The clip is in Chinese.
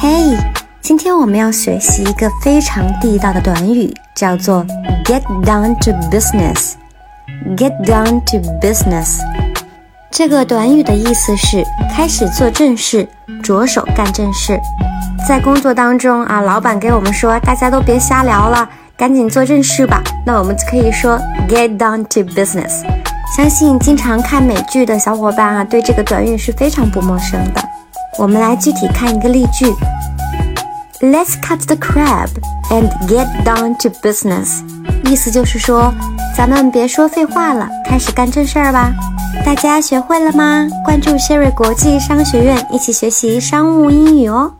嘿，今天我们要学习一个非常地道的短语，叫做 “get down to business”。get down to business，这个短语的意思是开始做正事，着手干正事。在工作当中啊，老板给我们说，大家都别瞎聊了，赶紧做正事吧。那我们可以说 “get down to business”。相信经常看美剧的小伙伴啊，对这个短语是非常不陌生的。我们来具体看一个例句：Let's cut the crab and get down to business。意思就是说，咱们别说废话了，开始干正事儿吧。大家学会了吗？关注 share 国际商学院，一起学习商务英语哦。